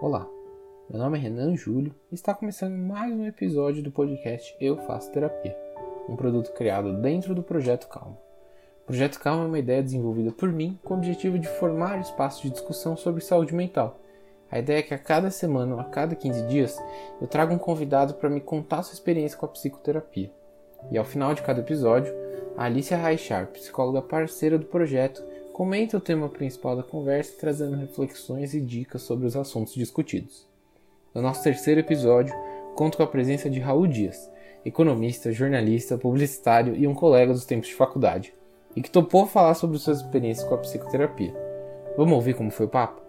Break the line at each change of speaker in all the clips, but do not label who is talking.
Olá, meu nome é Renan Júlio e está começando mais um episódio do podcast Eu Faço Terapia, um produto criado dentro do Projeto Calma. O Projeto Calma é uma ideia desenvolvida por mim com o objetivo de formar espaço de discussão sobre saúde mental. A ideia é que a cada semana ou a cada 15 dias eu trago um convidado para me contar sua experiência com a psicoterapia. E ao final de cada episódio, a Alicia Raichardt, psicóloga parceira do projeto, comenta o tema principal da conversa, trazendo reflexões e dicas sobre os assuntos discutidos. No nosso terceiro episódio, conto com a presença de Raul Dias, economista, jornalista, publicitário e um colega dos tempos de faculdade, e que topou falar sobre suas experiências com a psicoterapia. Vamos ouvir como foi o papo?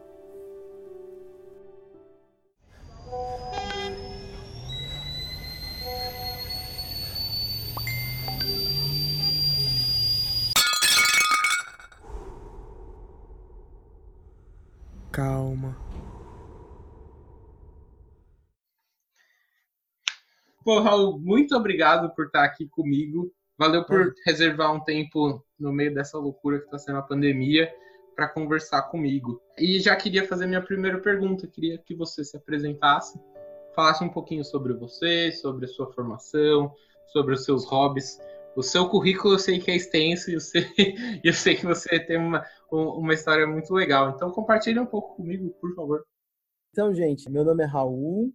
Pô, Raul, muito obrigado por estar aqui comigo. Valeu por reservar um tempo no meio dessa loucura que está sendo a pandemia para conversar comigo. E já queria fazer minha primeira pergunta. Queria que você se apresentasse, falasse um pouquinho sobre você, sobre a sua formação, sobre os seus hobbies. O seu currículo eu sei que é extenso e eu sei, eu sei que você tem uma, uma história muito legal. Então compartilhe um pouco comigo, por favor.
Então, gente, meu nome é Raul,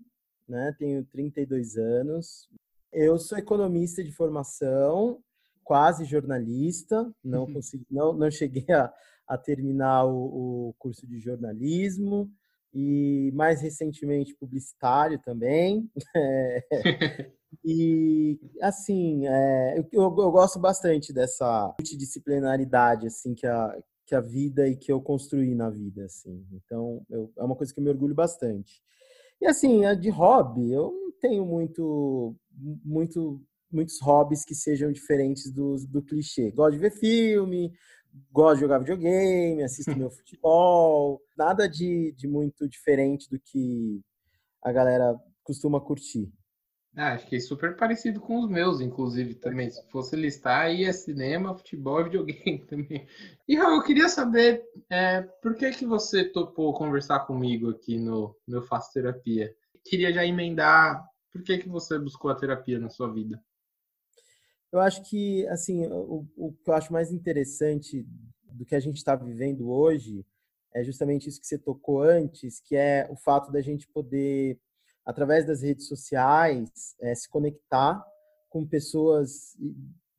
né? Tenho 32 anos. Eu sou economista de formação, quase jornalista. Não uhum. consegui, não, não cheguei a, a terminar o, o curso de jornalismo e mais recentemente publicitário também. É, e assim, é, eu, eu, gosto bastante dessa multidisciplinaridade assim que a, que a vida e que eu construí na vida, assim. Então, eu, é uma coisa que eu me orgulho bastante. E assim, de hobby, eu não tenho muito, muito, muitos hobbies que sejam diferentes do, do clichê. Gosto de ver filme, gosto de jogar videogame, assisto meu futebol, nada de, de muito diferente do que a galera costuma curtir.
Ah, fiquei super parecido com os meus, inclusive, também. Se fosse listar, aí é cinema, futebol e videogame também. E, Raul, eu queria saber é, por que, que você topou conversar comigo aqui no meu Faço Terapia? Queria já emendar, por que, que você buscou a terapia na sua vida?
Eu acho que, assim, o, o que eu acho mais interessante do que a gente está vivendo hoje é justamente isso que você tocou antes, que é o fato da gente poder através das redes sociais, é, se conectar com pessoas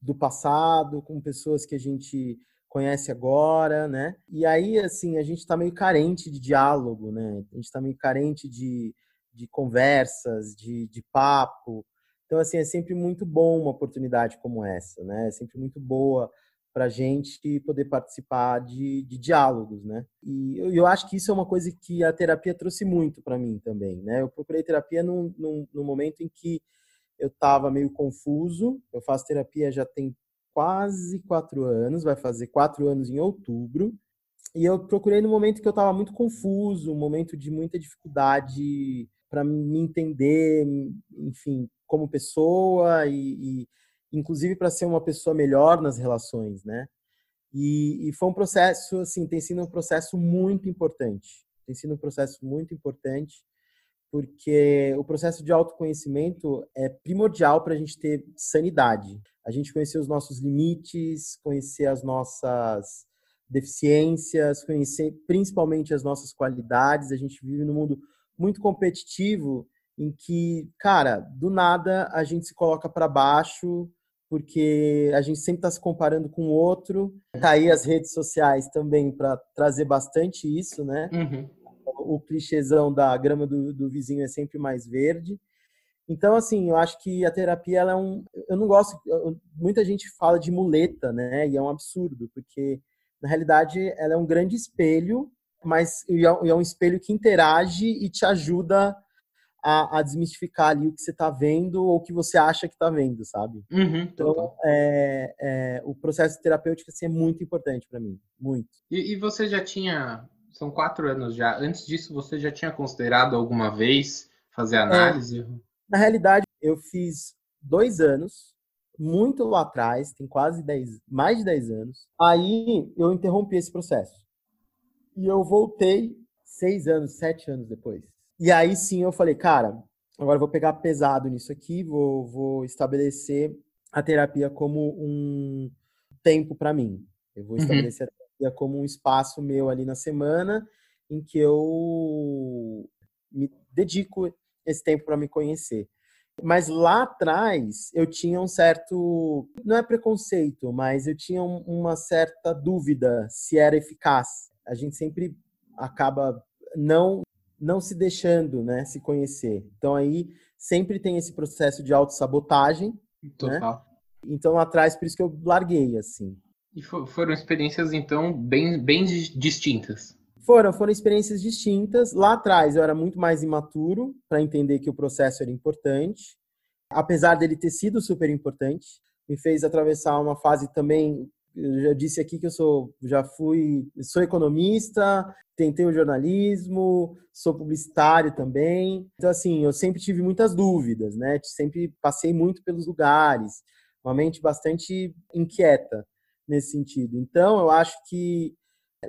do passado, com pessoas que a gente conhece agora, né? E aí, assim, a gente está meio carente de diálogo, né? A gente está meio carente de, de conversas, de, de papo. Então, assim, é sempre muito bom uma oportunidade como essa, né? É sempre muito boa para a gente poder participar de, de diálogos, né? E eu, eu, acho que isso é uma coisa que a terapia trouxe muito para mim também, né? Eu procurei terapia num, num, num momento em que eu estava meio confuso. Eu faço terapia já tem quase quatro anos, vai fazer quatro anos em outubro. E eu procurei no momento que eu estava muito confuso, um momento de muita dificuldade para me entender, enfim, como pessoa e, e inclusive para ser uma pessoa melhor nas relações, né? E, e, foi um processo, assim, tem sido um processo muito importante. Tem sido um processo muito importante, porque o processo de autoconhecimento é primordial para a gente ter sanidade. A gente conhecer os nossos limites, conhecer as nossas deficiências, conhecer principalmente as nossas qualidades. A gente vive num mundo muito competitivo em que, cara, do nada a gente se coloca para baixo porque a gente sempre está se comparando com o outro. Tá aí as redes sociais também para trazer bastante isso, né? Uhum. O clichêzão da grama do, do, vizinho é sempre mais verde. Então, assim, eu acho que a terapia ela é um. Eu não gosto. Muita gente fala de muleta, né? E é um absurdo, porque na realidade ela é um grande espelho, mas é, é um espelho que interage e te ajuda a, a, desmistificar ali o que você está vendo ou o que você acha que está vendo, sabe? Uhum, então, é, é, o processo terapêutico assim, é muito importante para mim, muito.
E, e, você já tinha, são quatro anos já, antes disso você já tinha considerado alguma vez fazer é. análise?
na realidade, eu fiz dois anos, muito lá atrás, tem quase dez, mais de dez anos. Aí eu interrompi esse processo. E eu voltei seis anos, sete anos depois E aí sim eu falei, cara, agora eu vou pegar pesado nisso aqui, vou, vou estabelecer a terapia como um tempo para mim. Eu vou uhum. estabelecer uhum. a terapia como um espaço meu ali na semana em que eu me dedico esse tempo para me conhecer. Mas lá atrás eu tinha um certo, não é preconceito, mas eu tinha uma certa dúvida se era eficaz. A gente sempre acaba não não se deixando, né, se conhecer. Então aí sempre tem esse processo de autossabotagem, né? Total. Né? Então lá atrás por isso que eu larguei assim.
E foram experiências então bem bem distintas.
Foram, foram experiências distintas. Lá atrás eu era muito mais imaturo para entender que o processo era importante. Apesar dele ter sido super importante, me fez atravessar uma fase também. Eu já disse aqui que eu sou, já fui, sou economista, tentei o jornalismo, sou publicitário também. Então assim, eu sempre tive muitas dúvidas, né? Sempre passei muito pelos lugares, uma mente bastante inquieta nesse sentido. Então, eu acho que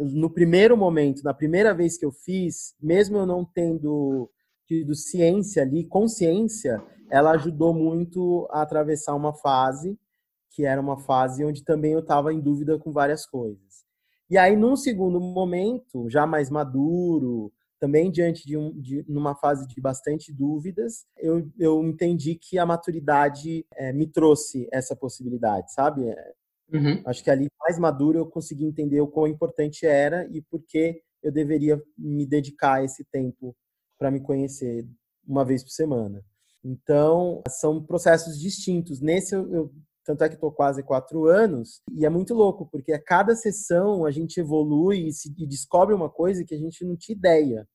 no primeiro momento, na primeira vez que eu fiz, mesmo eu não tendo tido ciência ali, consciência, ela ajudou muito a atravessar uma fase que era uma fase onde também eu estava em dúvida com várias coisas. E aí, num segundo momento, já mais maduro, também diante de, um, de numa fase de bastante dúvidas, eu, eu entendi que a maturidade é, me trouxe essa possibilidade, sabe? Uhum. Acho que ali, mais maduro, eu consegui entender o quão importante era e por que eu deveria me dedicar esse tempo para me conhecer uma vez por semana. Então, são processos distintos. Nesse, eu, eu tanto é que estou quase quatro anos, e é muito louco, porque a cada sessão a gente evolui e, se, e descobre uma coisa que a gente não tinha ideia.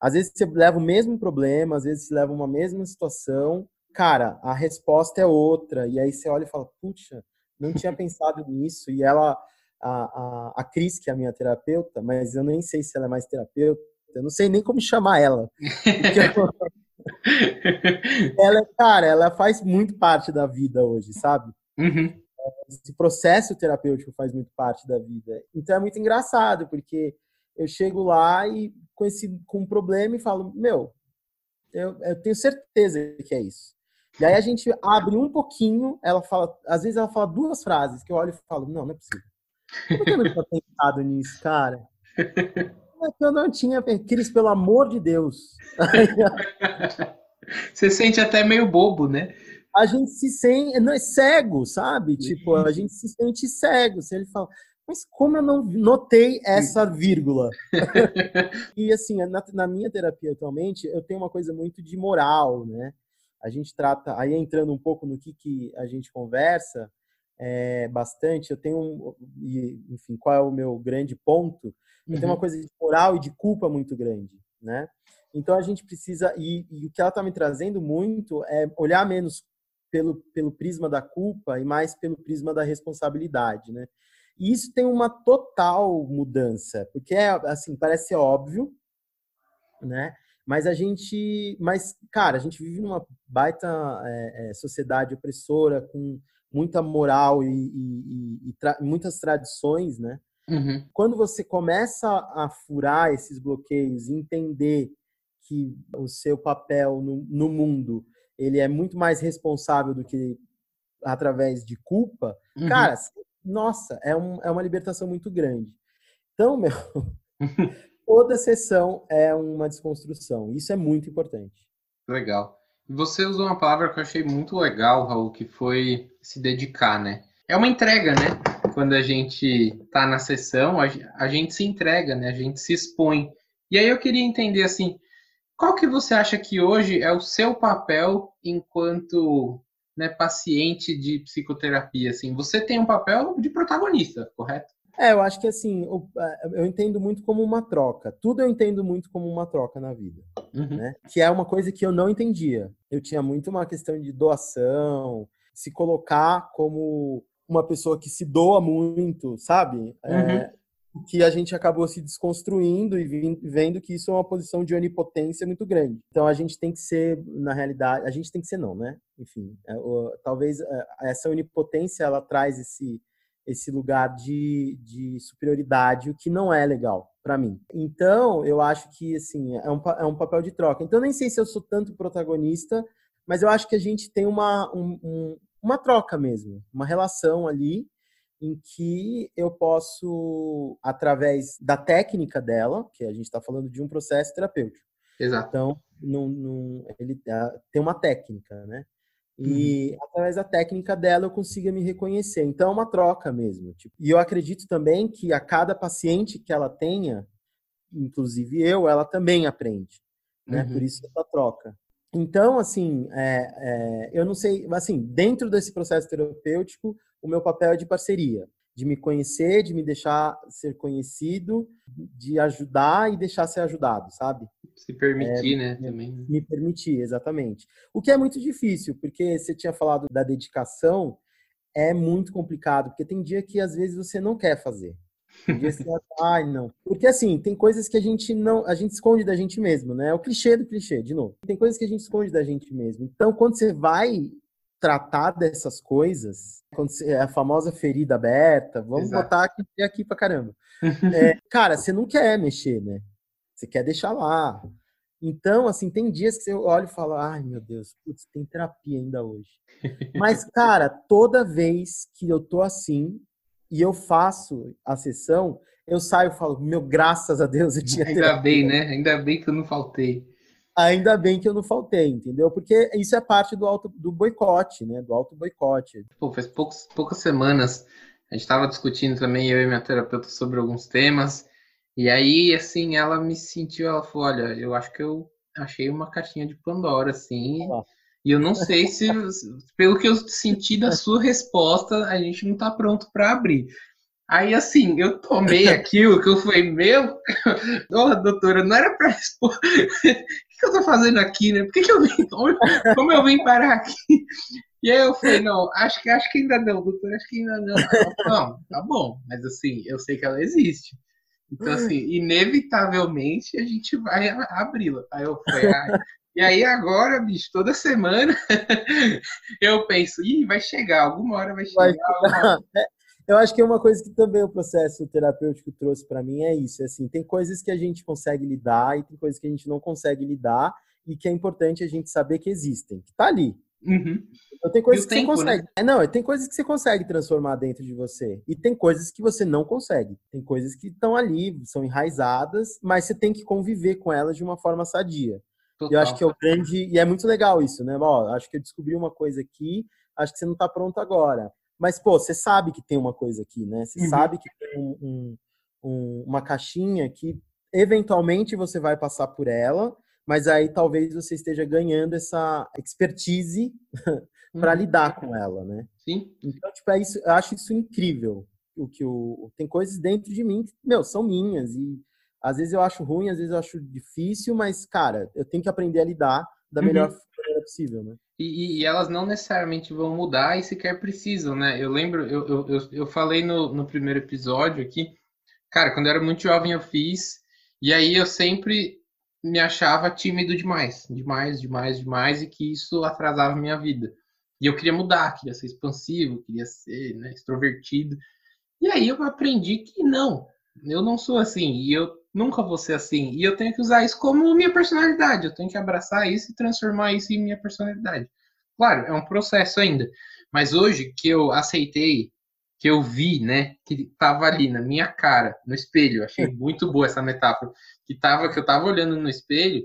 Às vezes você leva o mesmo problema, às vezes você leva uma mesma situação, cara, a resposta é outra, e aí você olha e fala, puxa, não tinha pensado nisso. E ela, a, a, a Cris, que é a minha terapeuta, mas eu nem sei se ela é mais terapeuta, eu não sei nem como chamar ela. ela, cara, ela faz muito parte da vida hoje, sabe? Uhum. Esse processo terapêutico faz muito parte da vida. Então é muito engraçado, porque eu chego lá e com, esse, com um problema e falo, meu, eu, eu tenho certeza que é isso. E aí a gente abre um pouquinho, ela fala, às vezes ela fala duas frases que eu olho e falo, não, não é possível. Por que eu não tinha pensado nisso, cara? Eu não tinha Cris, pelo amor de Deus.
Você sente até meio bobo, né?
A gente se sente, não é cego, sabe? Tipo, a gente se sente cego. Se ele fala, mas como eu não notei essa vírgula? e assim, na, na minha terapia atualmente, eu tenho uma coisa muito de moral, né? a gente trata, aí entrando um pouco no que, que a gente conversa é, bastante, eu tenho, um, enfim, qual é o meu grande ponto? Eu uhum. tenho uma uhum. coisa de moral e de culpa muito grande, né? Então a gente precisa, e, e o que ela está me trazendo muito é olhar menos pelo, pelo prisma da culpa e mais pelo prisma da responsabilidade, né? E isso tem uma total mudança, porque é assim, parece óbvio, né? Mas a gente, mas cara, a gente vive numa baita é, é, sociedade opressora com muita moral e, e, e tra muitas tradições, né? Uhum. Quando você começa a furar esses bloqueios, entender que o seu papel no, no mundo ele é muito mais responsável do que através de culpa, uhum. cara, nossa, é, um, é uma libertação muito grande. Então, meu, toda sessão é uma desconstrução. Isso é muito importante.
Legal. Você usou uma palavra que eu achei muito legal, Raul, que foi se dedicar, né? É uma entrega, né? Quando a gente tá na sessão, a gente se entrega, né? A gente se expõe. E aí eu queria entender assim, qual que você acha que hoje é o seu papel enquanto né, paciente de psicoterapia? Assim, você tem um papel de protagonista, correto?
É, eu acho que assim, eu entendo muito como uma troca. Tudo eu entendo muito como uma troca na vida. Uhum. Né? Que é uma coisa que eu não entendia. Eu tinha muito uma questão de doação, se colocar como uma pessoa que se doa muito, sabe? É, uhum. É, que a gente acabou se desconstruindo e vendo que isso é uma posição de onipotência muito grande. Então a gente tem que ser, na realidade, a gente tem que ser não, né? Enfim, é, talvez é, essa onipotência ela traz esse esse lugar de, de superioridade, o que não é legal para mim. Então, eu acho que assim é um, é um papel de troca. Então, nem sei se eu sou tanto protagonista, mas eu acho que a gente tem uma, um, um, uma troca mesmo, uma relação ali em que eu posso, através da técnica dela, que a gente está falando de um processo terapêutico.
Exato.
Então, num, num, ele ah, tem uma técnica, né? E uhum. através da técnica dela eu consiga me reconhecer. Então é uma troca mesmo. Tipo, e eu acredito também que a cada paciente que ela tenha, inclusive eu, ela também aprende. Né? Uhum. Por isso essa troca. Então, assim, é, é, eu não sei, assim, dentro desse processo terapêutico, o meu papel é de parceria de me conhecer, de me deixar ser conhecido, de ajudar e deixar ser ajudado, sabe?
Se permitir, é, né? Também. Né?
Me permitir, exatamente. O que é muito difícil, porque você tinha falado da dedicação, é muito complicado, porque tem dia que às vezes você não quer fazer. Tem dia que você ai, não. Porque assim, tem coisas que a gente não, a gente esconde da gente mesmo, né? É o clichê do clichê, de novo. Tem coisas que a gente esconde da gente mesmo. Então, quando você vai tratar dessas coisas, quando é a famosa ferida aberta, vamos Exato. botar aqui, aqui pra caramba. É, cara, você não quer mexer, né? Você quer deixar lá. Então, assim, tem dias que você olha e fala, ai meu Deus, putz, tem terapia ainda hoje. Mas, cara, toda vez que eu tô assim e eu faço a sessão, eu saio e falo, meu, graças a Deus eu tinha
Ainda terapia. bem, né? Ainda bem que eu não faltei
ainda bem que eu não faltei, entendeu? Porque isso é parte do auto do boicote, né? Do auto boicote.
Pô, faz poucos, poucas semanas a gente estava discutindo também eu e minha terapeuta sobre alguns temas e aí assim ela me sentiu, ela falou, olha, eu acho que eu achei uma caixinha de Pandora assim. Ah. E eu não sei se, pelo que eu senti da sua resposta, a gente não está pronto para abrir. Aí, assim, eu tomei aquilo que eu falei, meu, oh, doutora, não era para expor. O que eu tô fazendo aqui, né? Por que, que eu vim? Como eu vim parar aqui? E aí eu falei, não, acho que, acho que ainda não, doutora, acho que ainda não. Não, tá bom, mas assim, eu sei que ela existe. Então, assim, inevitavelmente a gente vai abri-la. Aí eu falei, ah, e aí agora, bicho, toda semana eu penso, ih, vai chegar, alguma hora vai chegar. Vai chegar.
Eu acho que é uma coisa que também o processo terapêutico trouxe para mim é isso, é assim, tem coisas que a gente consegue lidar e tem coisas que a gente não consegue lidar e que é importante a gente saber que existem, que tá ali.
Uhum.
Então, tem coisas que tempo, você consegue. Né? É, não, tem coisas que você consegue transformar dentro de você. E tem coisas que você não consegue. Tem coisas que estão ali, são enraizadas, mas você tem que conviver com elas de uma forma sadia. Total. Eu acho que é o grande. E é muito legal isso, né? Ó, acho que eu descobri uma coisa aqui, acho que você não está pronto agora. Mas, pô, você sabe que tem uma coisa aqui, né? Você uhum. sabe que tem um, um, um, uma caixinha que eventualmente você vai passar por ela, mas aí talvez você esteja ganhando essa expertise para uhum. lidar com ela, né?
Sim.
Então, tipo, é isso, eu acho isso incrível. O que o, tem coisas dentro de mim que, meu, são minhas e às vezes eu acho ruim, às vezes eu acho difícil, mas, cara, eu tenho que aprender a lidar da uhum. melhor maneira possível, né?
E, e, elas não necessariamente vão mudar e sequer precisam, né? Eu lembro, eu, eu, eu, falei no, no primeiro episódio aqui, cara, quando eu era muito jovem eu fiz, e aí eu sempre me achava tímido demais, demais, demais, demais, e que isso atrasava minha vida. E eu queria mudar, queria ser expansivo, queria ser né, extrovertido. E aí eu aprendi que não, eu não sou assim, e eu nunca vou ser assim. E eu tenho que usar isso como minha personalidade. Eu tenho que abraçar isso e transformar isso em minha personalidade. Claro, é um processo ainda. Mas hoje que eu aceitei, que eu vi, né, que tava ali na minha cara, no espelho, achei muito boa essa metáfora, que tava que eu tava olhando no espelho,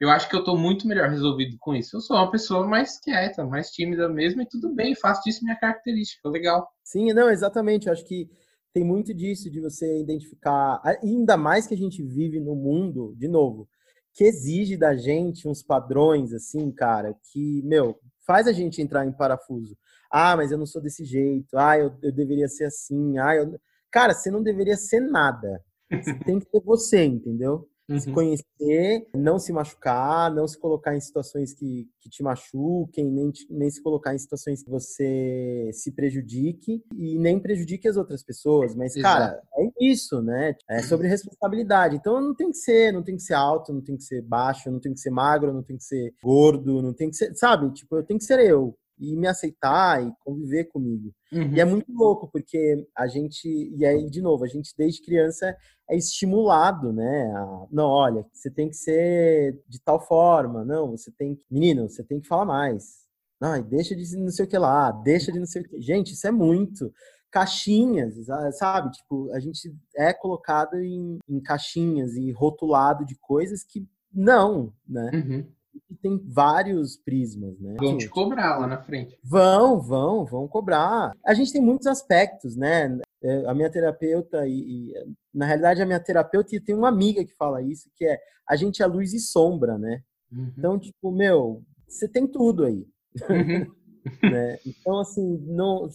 eu acho que eu tô muito melhor resolvido com isso. Eu sou uma pessoa mais quieta, mais tímida mesmo, e tudo bem, faço disso minha característica, legal.
Sim, não, exatamente. Eu acho que tem muito disso, de você identificar, ainda mais que a gente vive no mundo, de novo, que exige da gente uns padrões, assim, cara, que, meu, faz a gente entrar em parafuso. Ah, mas eu não sou desse jeito. Ah, eu, eu deveria ser assim. Ah, eu... Cara, você não deveria ser nada. Você tem que ser você, entendeu? Uhum. Se conhecer, não se machucar, não se colocar em situações que, que te machuquem, nem, te, nem se colocar em situações que você se prejudique e nem prejudique as outras pessoas. Mas, cara, é isso, né? É sobre responsabilidade. Então não tem que ser, não tem que ser alto, não tem que ser baixo, não tem que ser magro, não tem que ser gordo, não tem que ser, sabe? Tipo, eu tenho que ser eu. E me aceitar e conviver comigo.
Uhum.
E é muito louco, porque a gente, e aí, de novo, a gente desde criança é estimulado, né? A, não, olha, você tem que ser de tal forma, não, você tem que. Menino, você tem que falar mais. Não, deixa de não sei o que lá, deixa de não sei o que. Gente, isso é muito caixinhas, sabe? Tipo, a gente é colocado em, em caixinhas e rotulado de coisas que não, né?
Uhum.
E tem vários prismas, né?
Vão te cobrar lá na frente.
Vão, vão, vão cobrar. A gente tem muitos aspectos, né? É, a minha terapeuta e, e, na realidade a minha terapeuta e tem uma amiga que fala isso, que é a gente é luz e sombra, né?
Uhum.
Então, tipo, meu, você tem tudo aí.
Uhum.
né? Então, assim, não,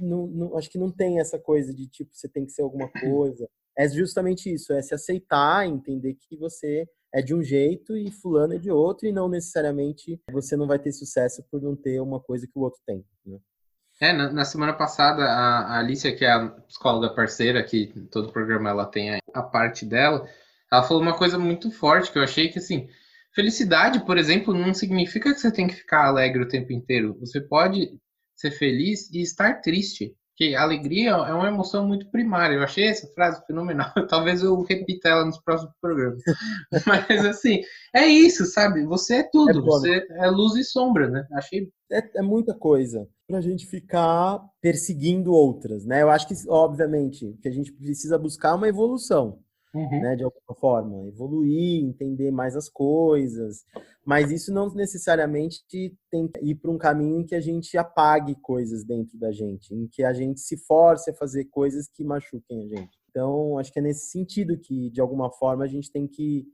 não, não, acho que não tem essa coisa de tipo, você tem que ser alguma coisa. É justamente isso, é se aceitar, entender que você é de um jeito e fulano é de outro, e não necessariamente você não vai ter sucesso por não ter uma coisa que o outro tem. Né?
É, na, na, semana passada, a, a Alicia, que é a psicóloga parceira, que todo programa ela tem a, a parte dela, ela falou uma coisa muito forte que eu achei que, assim, felicidade, por exemplo, não significa que você tem que ficar alegre o tempo inteiro. Você pode ser feliz e estar triste que alegria é uma emoção muito primária. Eu achei essa frase fenomenal. Talvez eu repita ela nos próximos programas. Mas assim, é isso, sabe? Você é tudo. É você é luz e sombra, né? Achei.
É, é muita coisa para a gente ficar perseguindo outras, né? Eu acho que, obviamente, que a gente precisa buscar uma evolução
uhum.
né, de alguma forma, evoluir, entender mais as coisas, mas isso não necessariamente tem que ir para um caminho em que a gente apague coisas dentro da gente, em que a gente se force a fazer coisas que machuquem a gente. Então, acho que é nesse sentido que, de alguma forma, a gente tem que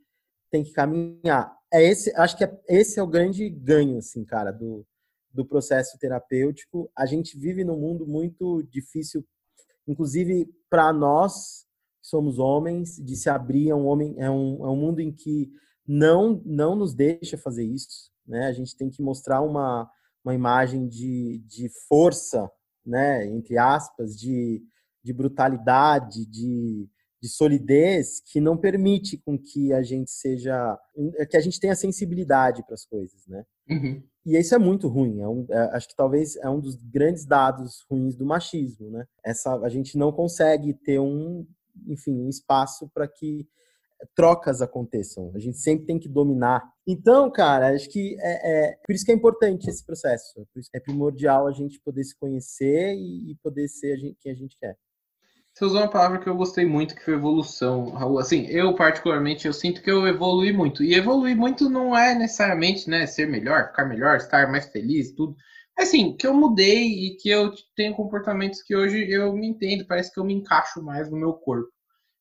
tem que caminhar. É esse, acho que é, esse é o grande ganho, assim, cara, do, do processo terapêutico. A gente vive num mundo muito difícil, inclusive para nós somos homens, de se abrir a um homem, é um, é um mundo em que não não nos deixa fazer isso, né? A gente tem que mostrar uma, uma imagem de, de força, né? Entre aspas, de, de brutalidade, de, de solidez que não permite com que a gente seja que a gente tenha sensibilidade para as coisas, né?
Uhum.
E isso é muito ruim. É um, é, acho que talvez é um dos grandes dados ruins do machismo, né? Essa a gente não consegue ter um enfim, um espaço para que trocas aconteçam. A gente sempre tem que dominar. Então, cara, acho que é, é, por isso que é importante esse processo. É primordial a gente poder se conhecer e, e poder ser a gente, quem a gente quer.
Você usou uma palavra que eu gostei muito, que foi evolução, Raul. Assim, eu particularmente, eu sinto que eu evolui muito. E evoluir muito não é necessariamente, né, ser melhor, ficar melhor, estar mais feliz, tudo. Assim, que eu mudei e que eu tenho comportamentos que hoje eu me entendo, parece que eu me encaixo mais no meu corpo.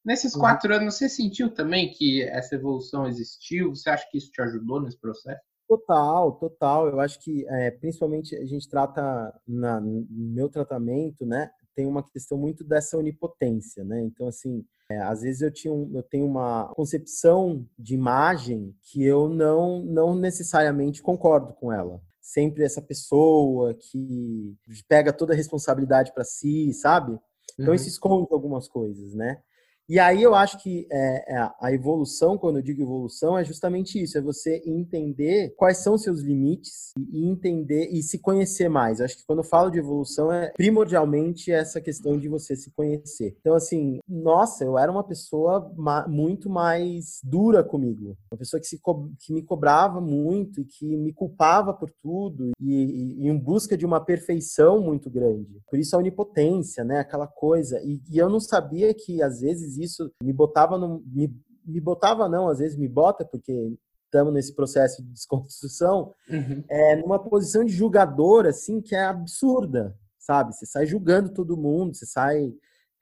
Nesses uhum. quatro anos, você sentiu também que essa evolução existiu? Você acha que isso te ajudou nesse processo?
Total, total. Eu acho que, é, principalmente, a gente trata, na, no meu tratamento, né, tem uma questão muito dessa onipotência, né? Então, assim, é, às vezes eu, tinha um, eu tenho uma concepção de imagem que eu não, não necessariamente concordo com ela sempre essa pessoa que pega toda a responsabilidade para si, sabe? Então uhum. isso esconde algumas coisas, né? E aí eu acho que é, é, a evolução, quando eu digo evolução, é justamente isso: é você entender quais são seus limites e entender e se conhecer mais. Eu acho que quando eu falo de evolução é primordialmente essa questão de você se conhecer. Então, assim, nossa, eu era uma pessoa ma muito mais dura comigo, uma pessoa que, se que me cobrava muito e que me culpava por tudo e, e, e, em busca de uma perfeição muito grande. Por isso a onipotência, né? Aquela coisa. E, e eu não sabia que às vezes isso me botava no. Me, me botava, não, às vezes me bota, porque estamos nesse processo de desconstrução,
uhum.
é, numa posição de julgador, assim, que é absurda, sabe? Você sai julgando todo mundo, você sai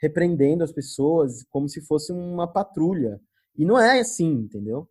repreendendo as pessoas como se fosse uma patrulha. E não é assim, entendeu?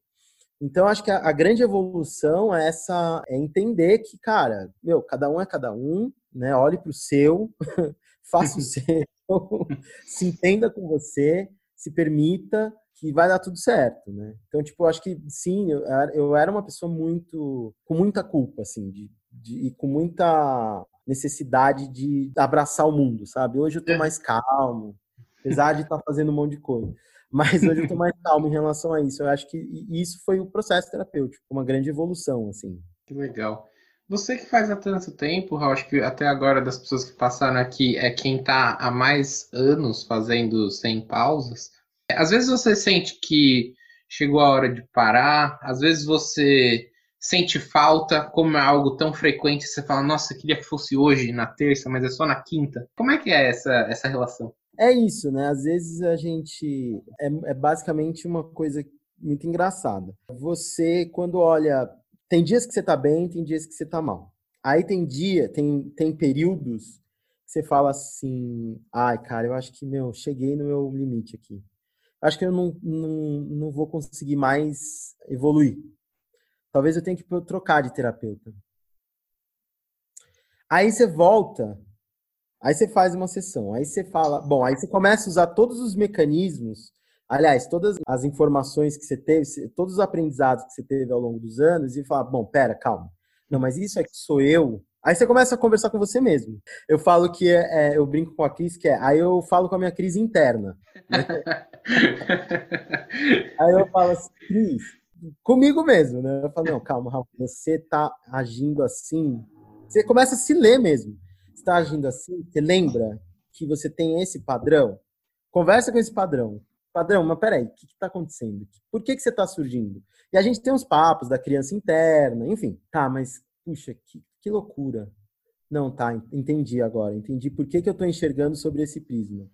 Então, acho que a, a grande evolução é essa, é entender que, cara, meu, cada um é cada um, né? Olhe para o seu, faça o seu, se entenda com você, se permita que vai dar tudo certo, né? Então, tipo, eu acho que sim, eu, eu era uma pessoa muito com muita culpa, assim, de, de, e com muita necessidade de abraçar o mundo, sabe? Hoje eu tô é. mais calmo, apesar de estar tá fazendo um monte de coisa. Mas hoje eu tô mais calmo em relação a isso. Eu acho que isso foi o processo terapêutico, uma grande evolução, assim.
Que legal. Você que faz há tanto tempo, acho que até agora das pessoas que passaram aqui é quem está há mais anos fazendo sem pausas. Às vezes você sente que chegou a hora de parar, às vezes você sente falta, como é algo tão frequente, você fala, nossa, queria que fosse hoje, na terça, mas é só na quinta. Como é que é essa, essa relação?
É isso, né? Às vezes a gente. É, é basicamente uma coisa muito engraçada. Você, quando olha. Tem dias que você tá bem, tem dias que você tá mal. Aí tem dia, tem, tem períodos que você fala assim, ai, cara, eu acho que, meu, cheguei no meu limite aqui. Acho que eu não, não, não vou conseguir mais evoluir. Talvez eu tenha que trocar de terapeuta. Aí você volta, aí você faz uma sessão, aí você fala, bom, aí você começa a usar todos os mecanismos, aliás, todas as informações que você teve, todos os aprendizados que você teve ao longo dos anos e fala, bom, pera, calma. Não, mas isso aqui sou eu. Aí você começa a conversar com você mesmo. Eu falo que é, é eu brinco com a Cris, que é, aí eu falo com a minha crise interna. Né? aí eu falo assim, Cris, comigo mesmo, né? Eu falo, não, calma, Rafa, você tá agindo assim. Você começa a se ler mesmo. Você tá agindo assim, você lembra que você tem esse padrão? Conversa com esse padrão. Padrão, mas peraí, o que está acontecendo? Por que, que você está surgindo? E a gente tem uns papos da criança interna, enfim. Tá, mas, puxa, que, que loucura. Não, tá, entendi agora. Entendi por que, que eu estou enxergando sobre esse prisma.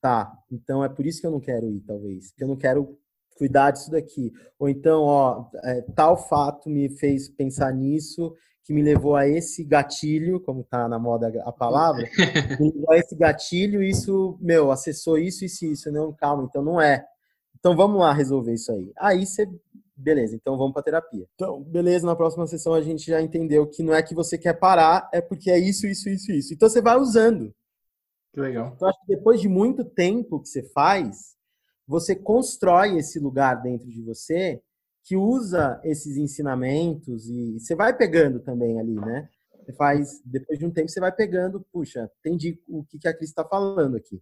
Tá, então é por isso que eu não quero ir, talvez. Que eu não quero cuidar disso daqui. Ou então, ó, é, tal fato me fez pensar nisso, que me levou a esse gatilho, como está na moda a palavra, me levou a esse gatilho, isso, meu, acessou isso, isso, isso. Não, calma, então não é. Então vamos lá resolver isso aí. Aí você, beleza, então vamos para terapia. Então, beleza, na próxima sessão a gente já entendeu que não é que você quer parar, é porque é isso, isso, isso, isso. Então você vai usando.
Que legal.
Então acho que depois de muito tempo que você faz, você constrói esse lugar dentro de você que usa esses ensinamentos e você vai pegando também ali, né? Você faz, depois de um tempo, você vai pegando, puxa, entendi o que, a Cris está falando aqui.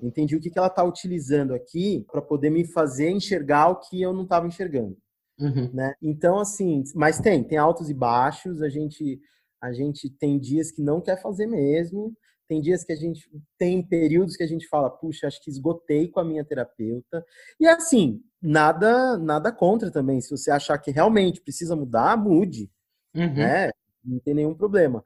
Entendi o que, que ela está utilizando aqui para poder me fazer enxergar o que eu não estava enxergando. Uhum. Né? Então, assim, mas tem, tem altos e baixos, a gente, a gente tem dias que não quer fazer mesmo, tem dias que a gente tem períodos que a gente fala, puxa, acho que esgotei com a minha terapeuta. E assim, nada nada contra também. Se você achar que realmente precisa mudar, mude. Uhum. Né? Não tem nenhum problema.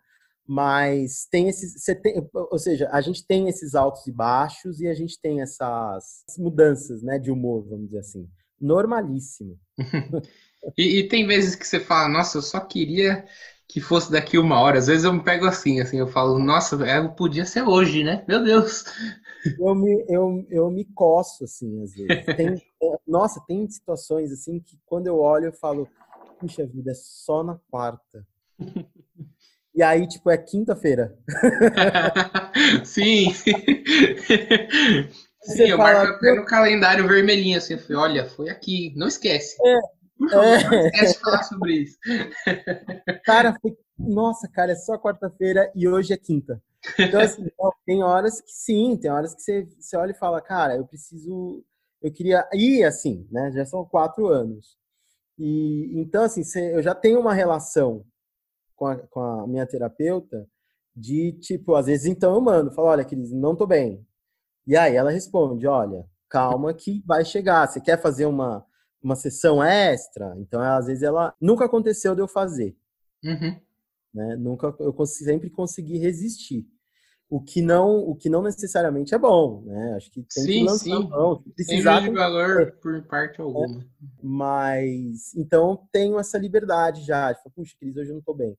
Mas tem esses. Você tem, ou seja, a gente tem esses altos e baixos e a gente tem essas mudanças né, de humor, vamos dizer assim. Normalíssimo.
e, e tem vezes que você fala, nossa, eu só queria que fosse daqui uma hora. Às vezes eu me pego assim, assim, eu falo, nossa, é, podia ser hoje, né? Meu Deus.
Eu me, eu, eu me coço, assim, às vezes. Tem, nossa, tem situações, assim, que quando eu olho, eu falo, puxa vida, é só na quarta. E aí, tipo, é quinta-feira.
Sim. Sim, eu fala, marco até no calendário vermelhinho, assim, olha, foi aqui, não esquece. É, por favor, é. não esquece de falar sobre isso.
Cara, foi... nossa, cara, é só quarta-feira e hoje é quinta. Então, assim, tem horas que sim, tem horas que você, você olha e fala, cara, eu preciso, eu queria ir assim, né? Já são quatro anos. E então, assim, você, eu já tenho uma relação com a, com a minha terapeuta de tipo, às vezes, então eu mando, falo, olha, Cris, não tô bem. E aí ela responde, olha, calma que vai chegar. Você quer fazer uma uma sessão extra. Então, às vezes, ela nunca aconteceu de eu fazer. Uhum. Né? Nunca, eu sempre consegui resistir. O que não, o que não necessariamente é bom, né? Acho que tem sim, que lançar sim. mão.
Precisar tem de valor por parte alguma. Né?
Mas, então, tenho essa liberdade já. Tipo, puxa, Cris, hoje eu não tô bem.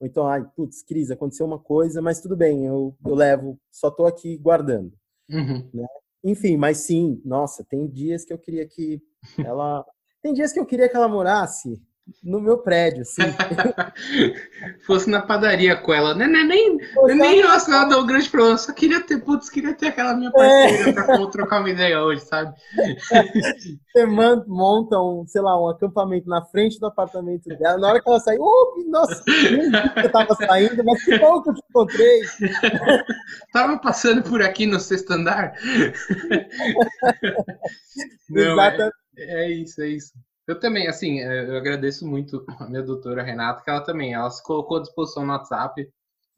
Ou então, ai, putz, Cris, aconteceu uma coisa, mas tudo bem, eu, eu levo, só tô aqui guardando. Uhum. Né? Enfim, mas sim, nossa, tem dias que eu queria que ela. Tem dias que eu queria que ela morasse no meu prédio, assim.
Fosse na padaria com ela. É nem, não é nem relacionado ao grande problema. Só queria ter, putz, queria ter aquela minha parceira é. pra trocar uma ideia hoje, sabe?
Você monta um, sei lá, um acampamento na frente do apartamento dela. Na hora que ela sai, oh, nossa, eu tava saindo, mas que bom que eu te encontrei.
tava passando por aqui no sexto andar.
Não, é, Exatamente.
É, é isso, é isso. Eu também, assim, é, eu agradeço muito a minha doutora Renata, que ela também, ela se colocou à disposição no WhatsApp,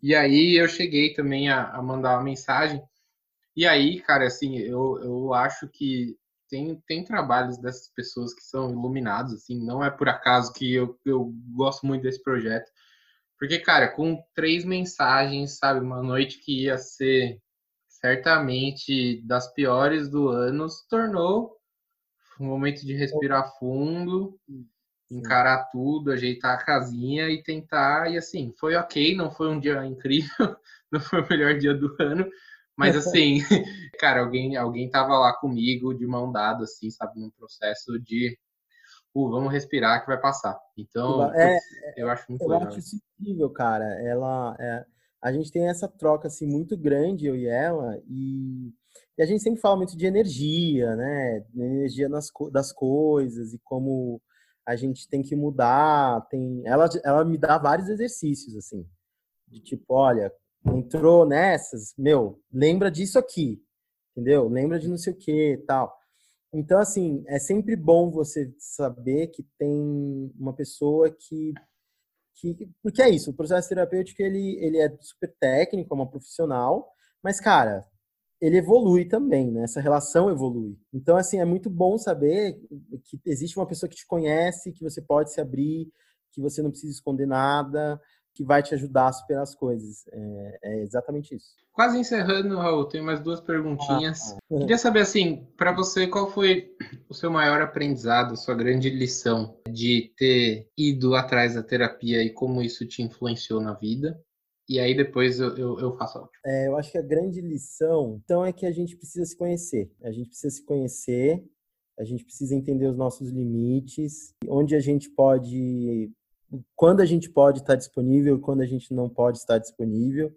e aí eu cheguei também a, a mandar uma mensagem, e aí, cara, assim, eu, eu acho que tem, tem trabalhos dessas pessoas que são iluminados, assim, não é por acaso que eu, eu gosto muito desse projeto, porque, cara, com três mensagens, sabe, uma noite que ia ser certamente das piores do ano, se tornou um momento de respirar fundo, encarar tudo, ajeitar a casinha e tentar. E assim, foi ok, não foi um dia incrível, não foi o melhor dia do ano, mas assim, cara, alguém, alguém tava lá comigo de mão dada, assim, sabe, num processo de uh, vamos respirar que vai passar. Então, é, eu acho muito
eu
legal.
acho isso incrível, cara. Ela, é, a gente tem essa troca assim muito grande eu e ela e, e, a gente sempre fala muito de energia, né? Energia nas, das coisas e como a gente tem que mudar. Tem, ela, ela me dá vários exercícios assim, de tipo, olha, entrou nessas, meu, lembra disso aqui, entendeu? Lembra de não sei o que, tal. Então, assim, é sempre bom você saber que tem uma pessoa que. que porque é isso, o processo terapêutico ele, ele é super técnico, é uma profissional, mas, cara, ele evolui também, né? Essa relação evolui. Então, assim, é muito bom saber que existe uma pessoa que te conhece, que você pode se abrir, que você não precisa esconder nada, que vai te ajudar a superar as coisas. É, é exatamente isso.
Quase encerrando, Raul, tenho mais duas perguntinhas. Ah, ah. Queria saber, assim, para você, qual foi o seu maior aprendizado, sua grande lição de ter ido atrás da terapia e como isso te influenciou na vida? E aí depois eu, eu, eu faço a última.
É, eu acho que a grande lição, então, é que a gente precisa se conhecer. A gente precisa se conhecer, a gente precisa entender os nossos limites, onde a gente pode quando a gente pode estar disponível, quando a gente não pode estar disponível.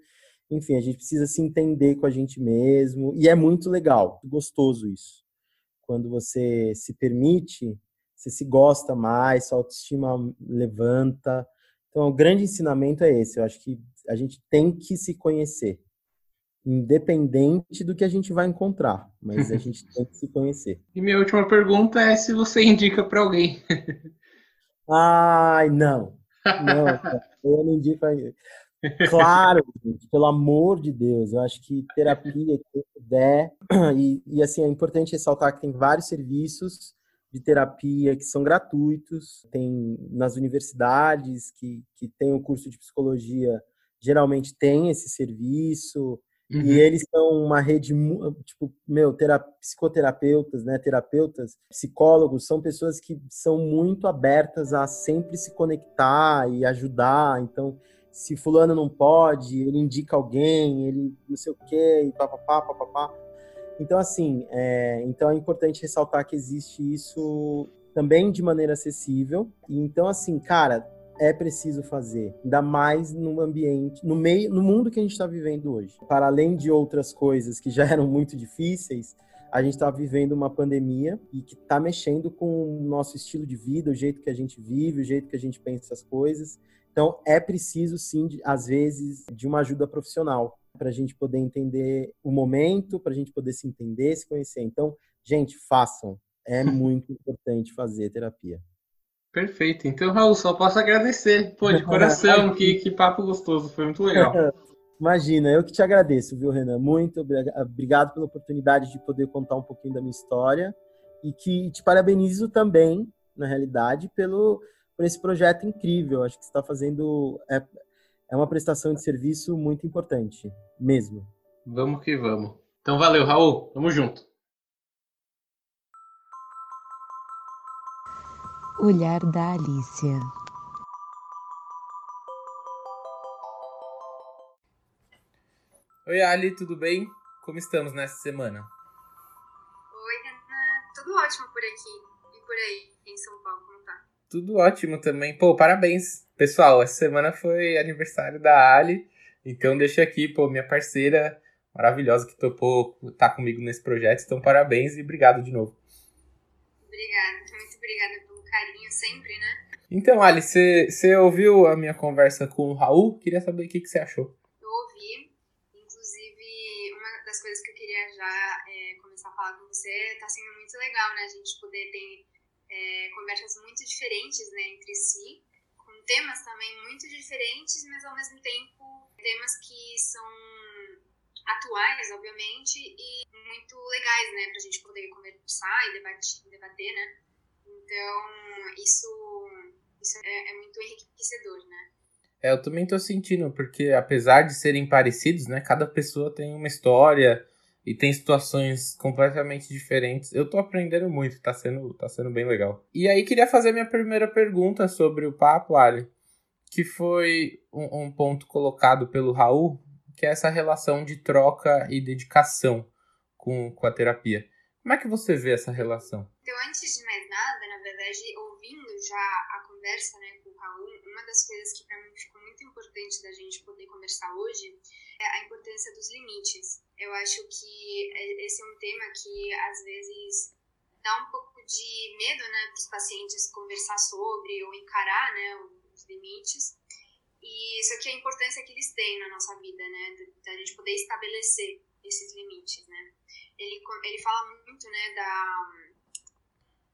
Enfim, a gente precisa se entender com a gente mesmo e é muito legal, gostoso isso. Quando você se permite, você se gosta mais, sua autoestima levanta. Então, o grande ensinamento é esse. Eu acho que a gente tem que se conhecer, independente do que a gente vai encontrar, mas a gente tem que se conhecer.
E minha última pergunta é se você indica para alguém.
Ai, não. Não, eu não indico. Claro, gente, pelo amor de Deus, eu acho que terapia, quem puder, e, e assim, é importante ressaltar que tem vários serviços de terapia que são gratuitos, tem nas universidades que, que tem o curso de psicologia, geralmente tem esse serviço, Uhum. E eles são uma rede, tipo, meu, psicoterapeutas, né, terapeutas, psicólogos, são pessoas que são muito abertas a sempre se conectar e ajudar. Então, se fulano não pode, ele indica alguém, ele não sei o quê, e papapá, papapá. Então, assim, é, então é importante ressaltar que existe isso também de maneira acessível. Então, assim, cara, é preciso fazer, ainda mais no ambiente, no meio, no mundo que a gente está vivendo hoje. Para além de outras coisas que já eram muito difíceis, a gente está vivendo uma pandemia e que está mexendo com o nosso estilo de vida, o jeito que a gente vive, o jeito que a gente pensa as coisas. Então, é preciso, sim, às vezes, de uma ajuda profissional para a gente poder entender o momento, para a gente poder se entender, se conhecer. Então, gente, façam. É muito importante fazer terapia.
Perfeito. Então, Raul, só posso agradecer. Pô, de coração, que, que papo gostoso, foi muito legal.
Imagina, eu que te agradeço, viu, Renan? Muito obrigado pela oportunidade de poder contar um pouquinho da minha história e que te parabenizo também, na realidade, pelo por esse projeto incrível. Acho que você está fazendo é, é uma prestação de serviço muito importante, mesmo.
Vamos que vamos. Então, valeu, Raul. Tamo junto.
Olhar da Alicia.
Oi, Ali, tudo bem? Como estamos nessa semana?
Oi, Renan. Tudo ótimo por aqui. E por aí, em São Paulo, como?
Tudo ótimo também. Pô, parabéns. Pessoal, essa semana foi aniversário da Ali. Então deixa aqui, pô, minha parceira maravilhosa que topou estar tá comigo nesse projeto. Então, parabéns e obrigado de novo.
Obrigada, muito obrigada carinho sempre, né?
Então, Alice, você ouviu a minha conversa com o Raul? Queria saber o que, que você achou.
Eu ouvi. Inclusive, uma das coisas que eu queria já é, começar a falar com você tá sendo muito legal, né? A gente poder ter é, conversas muito diferentes né, entre si, com temas também muito diferentes, mas ao mesmo tempo temas que são atuais, obviamente, e muito legais, né, a gente poder conversar e debater, debater né? Então, isso, isso é, é muito enriquecedor, né?
É, eu também tô sentindo, porque apesar de serem parecidos, né, cada pessoa tem uma história e tem situações completamente diferentes. Eu tô aprendendo muito, tá sendo, tá sendo bem legal. E aí queria fazer minha primeira pergunta sobre o papo, Ali, que foi um, um ponto colocado pelo Raul, que é essa relação de troca e dedicação com, com a terapia. Como é que você vê essa relação?
Então, antes de mais nada, na verdade, ouvindo já a conversa né, com o Raul, uma das coisas que para mim ficou muito importante da gente poder conversar hoje é a importância dos limites. Eu acho que é, esse é um tema que às vezes dá um pouco de medo né, para os pacientes conversar sobre ou encarar né, os limites. E isso aqui é a importância que eles têm na nossa vida, né, da gente poder estabelecer esses limites, né. Ele, ele fala muito né, da,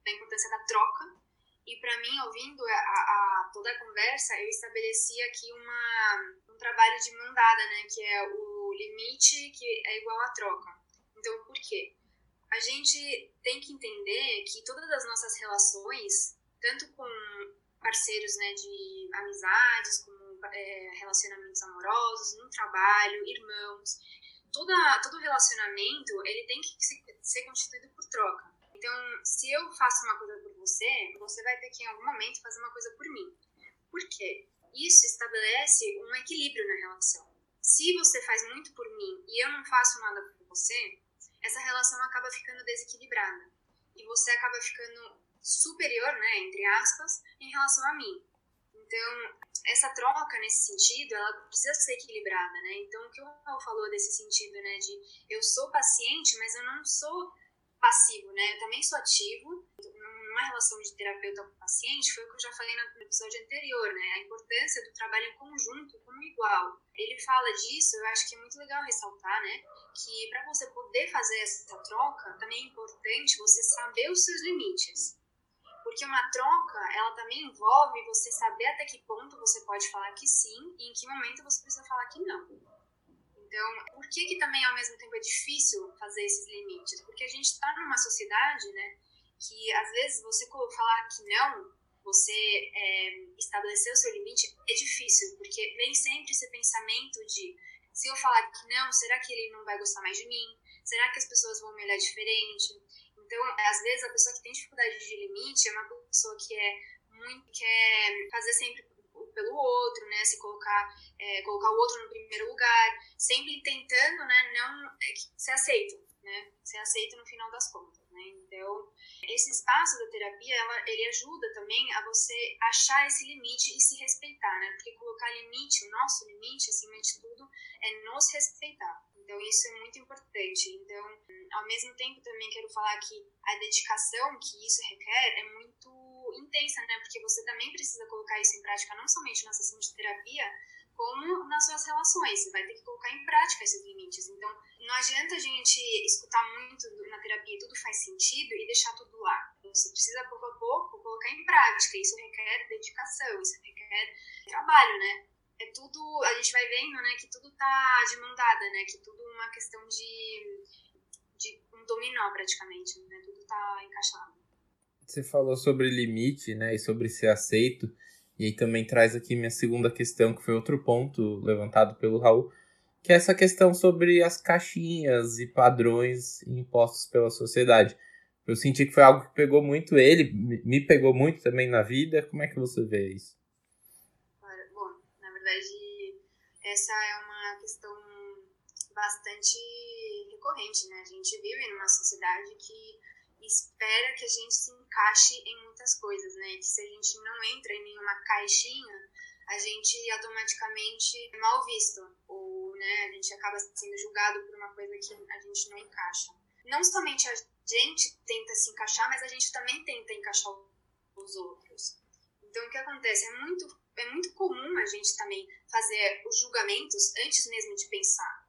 da importância da troca e para mim, ouvindo a, a, toda a conversa, eu estabeleci aqui uma, um trabalho de mão dada, né? Que é o limite que é igual à troca. Então, por quê? A gente tem que entender que todas as nossas relações, tanto com parceiros né, de amizades, como é, relacionamentos amorosos, no trabalho, irmãos, toda, todo relacionamento ele tem que ser, constituído por troca. Então, se eu faço uma coisa por você, você vai ter que em algum momento fazer uma coisa por mim. Por quê? Isso estabelece um equilíbrio na relação. Se você faz muito por mim e eu não faço nada por você, essa relação acaba ficando desequilibrada. E você acaba ficando superior, né, entre aspas, em relação a mim. Então, essa troca nesse sentido, ela precisa ser equilibrada, né? Então, o que o Raul falou desse sentido, né, de eu sou paciente, mas eu não sou passivo, né? Eu também sou ativo. Numa relação de terapeuta com paciente, foi o que eu já falei no episódio anterior, né? A importância do trabalho em conjunto como igual. Ele fala disso, eu acho que é muito legal ressaltar, né? Que para você poder fazer essa troca, também é importante você saber os seus limites. Porque uma troca, ela também envolve você saber até que ponto você pode falar que sim e em que momento você precisa falar que não. Então, por que que também ao mesmo tempo é difícil fazer esses limites? Porque a gente está numa sociedade, né, que às vezes você falar que não, você é, estabelecer o seu limite é difícil, porque vem sempre esse pensamento de se eu falar que não, será que ele não vai gostar mais de mim? Será que as pessoas vão me olhar diferente? Então, às vezes a pessoa que tem dificuldade de limite é uma pessoa que é muito quer fazer sempre pelo outro, né? Se colocar, é, colocar o outro no primeiro lugar, sempre tentando, né? Não é, ser aceito, né? Ser aceito no final das contas, né? Então, esse espaço da terapia, ela, ele ajuda também a você achar esse limite e se respeitar, né? Porque colocar limite, o nosso limite, acima de tudo, é nos respeitar. Então, isso é muito importante. Então, ao mesmo tempo, também quero falar que a dedicação que isso requer é muito intensa, né? Porque você também precisa colocar isso em prática, não somente na sessão de terapia, como nas suas relações. Você vai ter que colocar em prática esses limites. Então, não adianta a gente escutar muito na terapia, tudo faz sentido e deixar tudo lá. Você precisa, pouco a pouco, colocar em prática. Isso requer dedicação, isso requer trabalho, né? É tudo, a gente vai vendo, né, que tudo tá de mão dada, né? Que tudo é uma questão de, de um dominó, praticamente, né? Tudo tá encaixado.
Você falou sobre limite, né, e sobre ser aceito, e aí também traz aqui minha segunda questão, que foi outro ponto levantado pelo Raul, que é essa questão sobre as caixinhas e padrões impostos pela sociedade. Eu senti que foi algo que pegou muito ele, me pegou muito também na vida. Como é que você vê isso?
Na verdade, essa é uma questão bastante recorrente, né? A gente vive numa sociedade que espera que a gente se encaixe em muitas coisas, né? Que se a gente não entra em nenhuma caixinha, a gente automaticamente é mal visto, ou né, a gente acaba sendo julgado por uma coisa que a gente não encaixa. Não somente a gente tenta se encaixar, mas a gente também tenta encaixar os outros. Então, o que acontece? É muito, é muito comum a gente também fazer os julgamentos antes mesmo de pensar.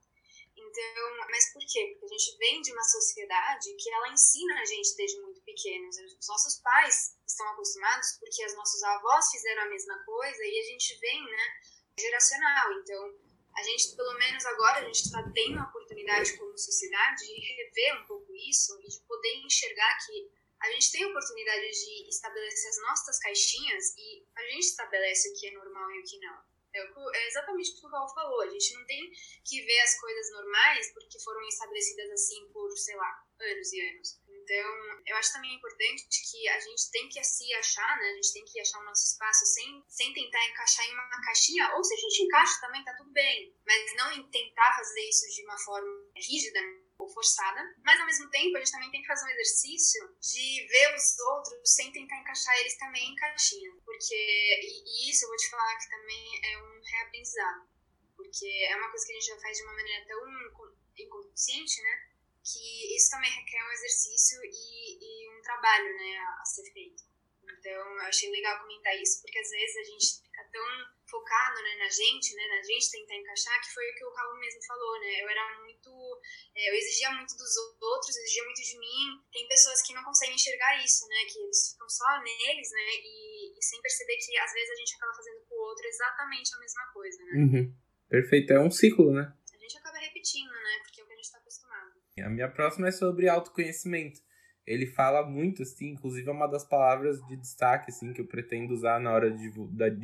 Então, mas por quê? Porque a gente vem de uma sociedade que ela ensina a gente desde muito pequenos. Os nossos pais estão acostumados porque os nossos avós fizeram a mesma coisa e a gente vem, né, geracional. Então, a gente, pelo menos agora, a gente está tendo a oportunidade como sociedade de rever um pouco isso e de poder enxergar que a gente tem a oportunidade de estabelecer as nossas caixinhas e a gente estabelece o que é normal e o que não. É, é exatamente o que o Raul falou. A gente não tem que ver as coisas normais porque foram estabelecidas assim por, sei lá, anos e anos. Então, eu acho também importante que a gente tem que se achar, né? A gente tem que achar o nosso espaço sem, sem tentar encaixar em uma caixinha. Ou se a gente encaixa também, tá tudo bem. Mas não tentar fazer isso de uma forma rígida, ou forçada, mas ao mesmo tempo a gente também tem que fazer um exercício de ver os outros sem tentar encaixar eles também em caixinha, porque e, e isso eu vou te falar que também é um reaprendizado, porque é uma coisa que a gente já faz de uma maneira tão inconsciente, né, que isso também requer um exercício e, e um trabalho, né, a, a ser feito. Então, eu achei legal comentar isso, porque às vezes a gente fica tão focado né, na gente, né, na gente tentar encaixar, que foi o que o Raul mesmo falou, né, eu era muito, é, eu exigia muito dos outros, exigia muito de mim, tem pessoas que não conseguem enxergar isso, né, que eles ficam só neles, né, e, e sem perceber que às vezes a gente acaba fazendo pro outro exatamente a mesma coisa, né.
Uhum. Perfeito, é um ciclo, né.
A gente acaba repetindo, né, porque é o que a gente tá acostumado.
A minha próxima é sobre autoconhecimento ele fala muito, assim, inclusive é uma das palavras de destaque, assim, que eu pretendo usar na hora de,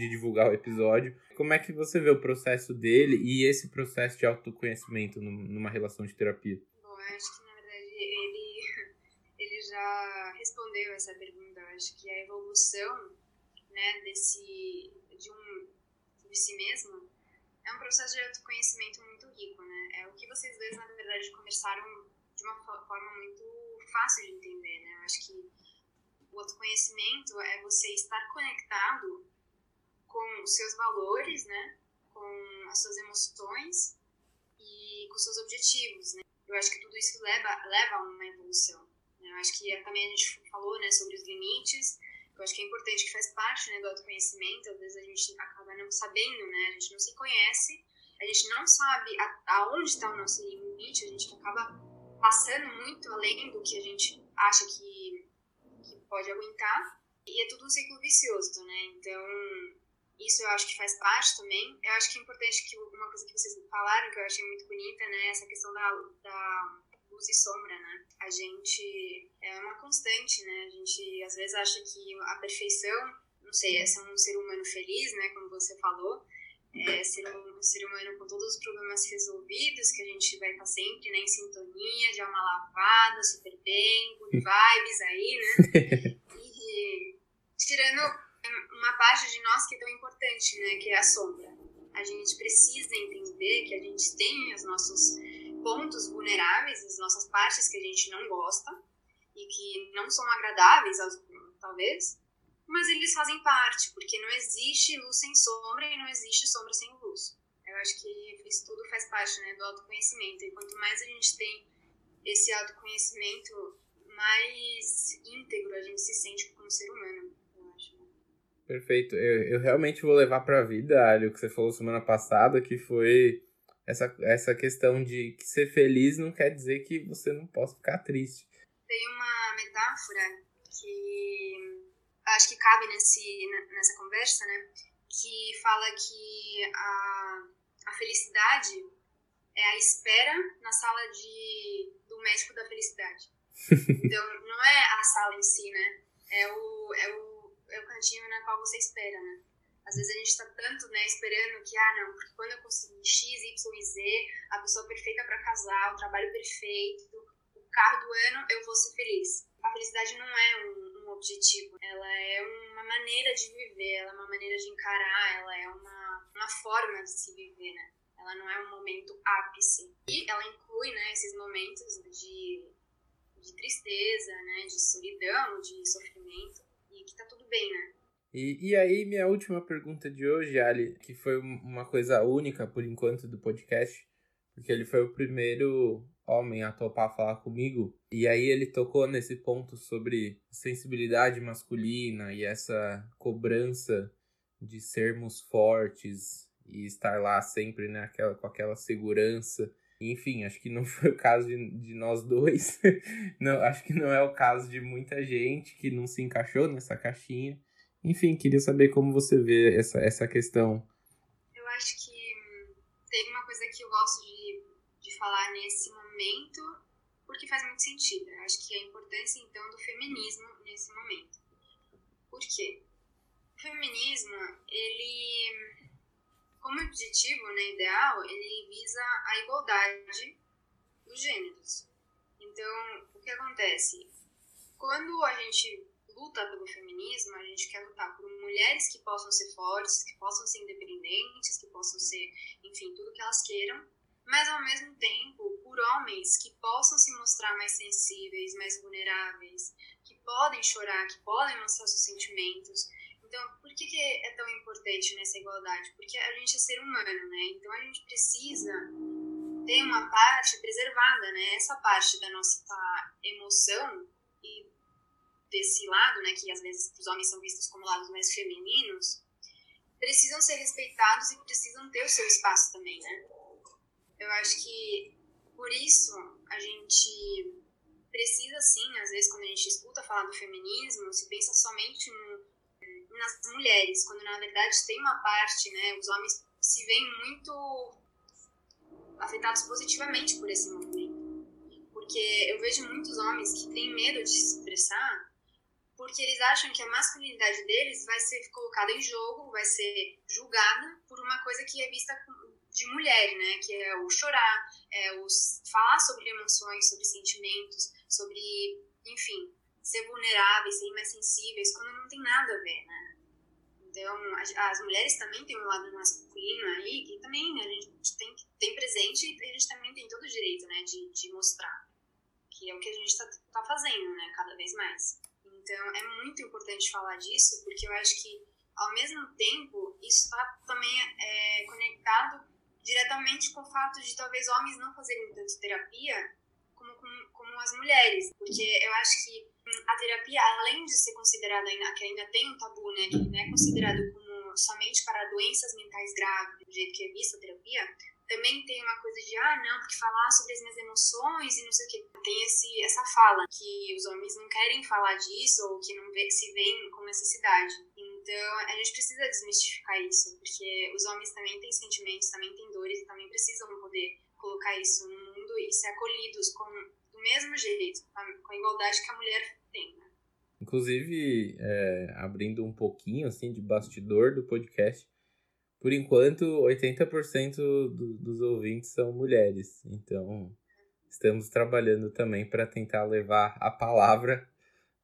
divulgar o episódio. Como é que você vê o processo dele e esse processo de autoconhecimento numa relação de terapia?
Bom, eu acho que, na verdade, ele, ele já respondeu essa pergunta. Eu acho que a evolução, né, desse, de um, de si mesmo, é um processo de autoconhecimento muito rico, né? É o que vocês dois, na verdade, conversaram de uma forma muito fácil de entender, né? Eu acho que o autoconhecimento é você estar conectado com os seus valores, né? Com as suas emoções e com os seus objetivos, né? Eu acho que tudo isso leva, leva a uma evolução. Né? Eu acho que também a gente falou, né, sobre os limites. Eu acho que é importante que faz parte, né, do autoconhecimento. Às vezes a gente acaba não sabendo, né? A gente não se conhece, a gente não sabe aonde está o nosso limite, a gente acaba passando muito além do que a gente acha que, que pode aguentar. E é tudo um ciclo vicioso, né? Então, isso eu acho que faz parte também. Eu acho que é importante que uma coisa que vocês falaram, que eu achei muito bonita, né? Essa questão da, da luz e sombra, né? A gente é uma constante, né? A gente às vezes acha que a perfeição, não sei, é ser um ser humano feliz, né? Como você falou, é, ser, um, ser humano com todos os problemas resolvidos, que a gente vai estar sempre né, em sintonia, de alma lavada, super bem, good vibes aí, né? E tirando uma parte de nós que é tão importante, né, que é a sombra. A gente precisa entender que a gente tem os nossos pontos vulneráveis, as nossas partes que a gente não gosta e que não são agradáveis, talvez, mas eles fazem parte, porque não existe luz sem sombra e não existe sombra sem luz. Eu acho que isso tudo faz parte né, do autoconhecimento. E quanto mais a gente tem esse autoconhecimento, mais íntegro a gente se sente como ser humano, eu acho. Né?
Perfeito. Eu, eu realmente vou levar para a vida, Ali, o que você falou semana passada, que foi essa, essa questão de que ser feliz não quer dizer que você não possa ficar triste.
Tem uma metáfora que acho que cabe nesse, nessa conversa, né? Que fala que a, a felicidade é a espera na sala de, do médico da felicidade. Então, não é a sala em si, né? É o, é o, é o cantinho na qual você espera, né? Às vezes a gente tá tanto, né, esperando que, ah, não, porque quando eu conseguir X, Y e Z, a pessoa perfeita para casar, o trabalho perfeito, o carro do ano, eu vou ser feliz. A felicidade não é um, objetivo. Ela é uma maneira de viver, ela é uma maneira de encarar, ela é uma, uma forma de se viver, né? Ela não é um momento ápice. E ela inclui, né, esses momentos de, de tristeza, né, de solidão, de sofrimento, e que tá tudo bem, né?
E, e aí, minha última pergunta de hoje, Ali, que foi uma coisa única por enquanto do podcast, porque ele foi o primeiro homem a topar falar comigo. E aí ele tocou nesse ponto sobre sensibilidade masculina e essa cobrança de sermos fortes e estar lá sempre né, aquela, com aquela segurança. Enfim, acho que não foi o caso de, de nós dois. não, acho que não é o caso de muita gente que não se encaixou nessa caixinha. Enfim, queria saber como você vê essa, essa questão.
Eu acho que tem uma coisa que eu gosto de, de falar nesse momento, porque faz muito sentido. Acho que a importância, então, do feminismo nesse momento. Por quê? O feminismo, ele, como objetivo, né, ideal, ele visa a igualdade dos gêneros. Então, o que acontece? Quando a gente luta pelo feminismo, a gente quer lutar por mulheres que possam ser fortes, que possam ser independentes, que possam ser, enfim, tudo que elas queiram, mas ao mesmo tempo por homens que possam se mostrar mais sensíveis, mais vulneráveis, que podem chorar, que podem mostrar seus sentimentos. Então, por que, que é tão importante nessa igualdade? Porque a gente é ser humano, né? Então a gente precisa ter uma parte preservada, né? Essa parte da nossa emoção e desse lado, né, que às vezes os homens são vistos como lados mais femininos, precisam ser respeitados e precisam ter o seu espaço também, né? Eu acho que por isso a gente precisa sim, às vezes quando a gente escuta falar do feminismo, se pensa somente no, nas mulheres, quando na verdade tem uma parte, né, os homens se veem muito afetados positivamente por esse movimento. Porque eu vejo muitos homens que têm medo de se expressar porque eles acham que a masculinidade deles vai ser colocada em jogo, vai ser julgada por uma coisa que é vista de mulher, né? Que é o chorar, é o falar sobre emoções, sobre sentimentos, sobre, enfim, ser vulneráveis, ser mais sensíveis, quando não tem nada a ver, né? Então, as, mulheres também têm um lado masculino aí, que também né, a gente tem, tem presente e a gente também tem todo o direito, né, de, de mostrar. Que é o que a gente está tá fazendo, né, cada vez mais. Então, é muito importante falar disso, porque eu acho que, ao mesmo tempo, isso está também é, conectado diretamente com o fato de talvez homens não fazerem tanto terapia como, como, como as mulheres. Porque eu acho que a terapia, além de ser considerada, ainda, que ainda tem um tabu, né, que não é considerado como somente para doenças mentais graves, do jeito que é vista a terapia, também tem uma coisa de, ah, não, porque falar sobre as minhas emoções e não sei o quê. Tem esse, essa fala que os homens não querem falar disso ou que não vê, se veem com necessidade. Então, a gente precisa desmistificar isso, porque os homens também têm sentimentos, também têm dores e também precisam poder colocar isso no mundo e ser acolhidos com, do mesmo jeito, com a igualdade que a mulher tem, né?
Inclusive, é, abrindo um pouquinho assim de bastidor do podcast, por enquanto, 80% do, dos ouvintes são mulheres. Então, estamos trabalhando também para tentar levar a palavra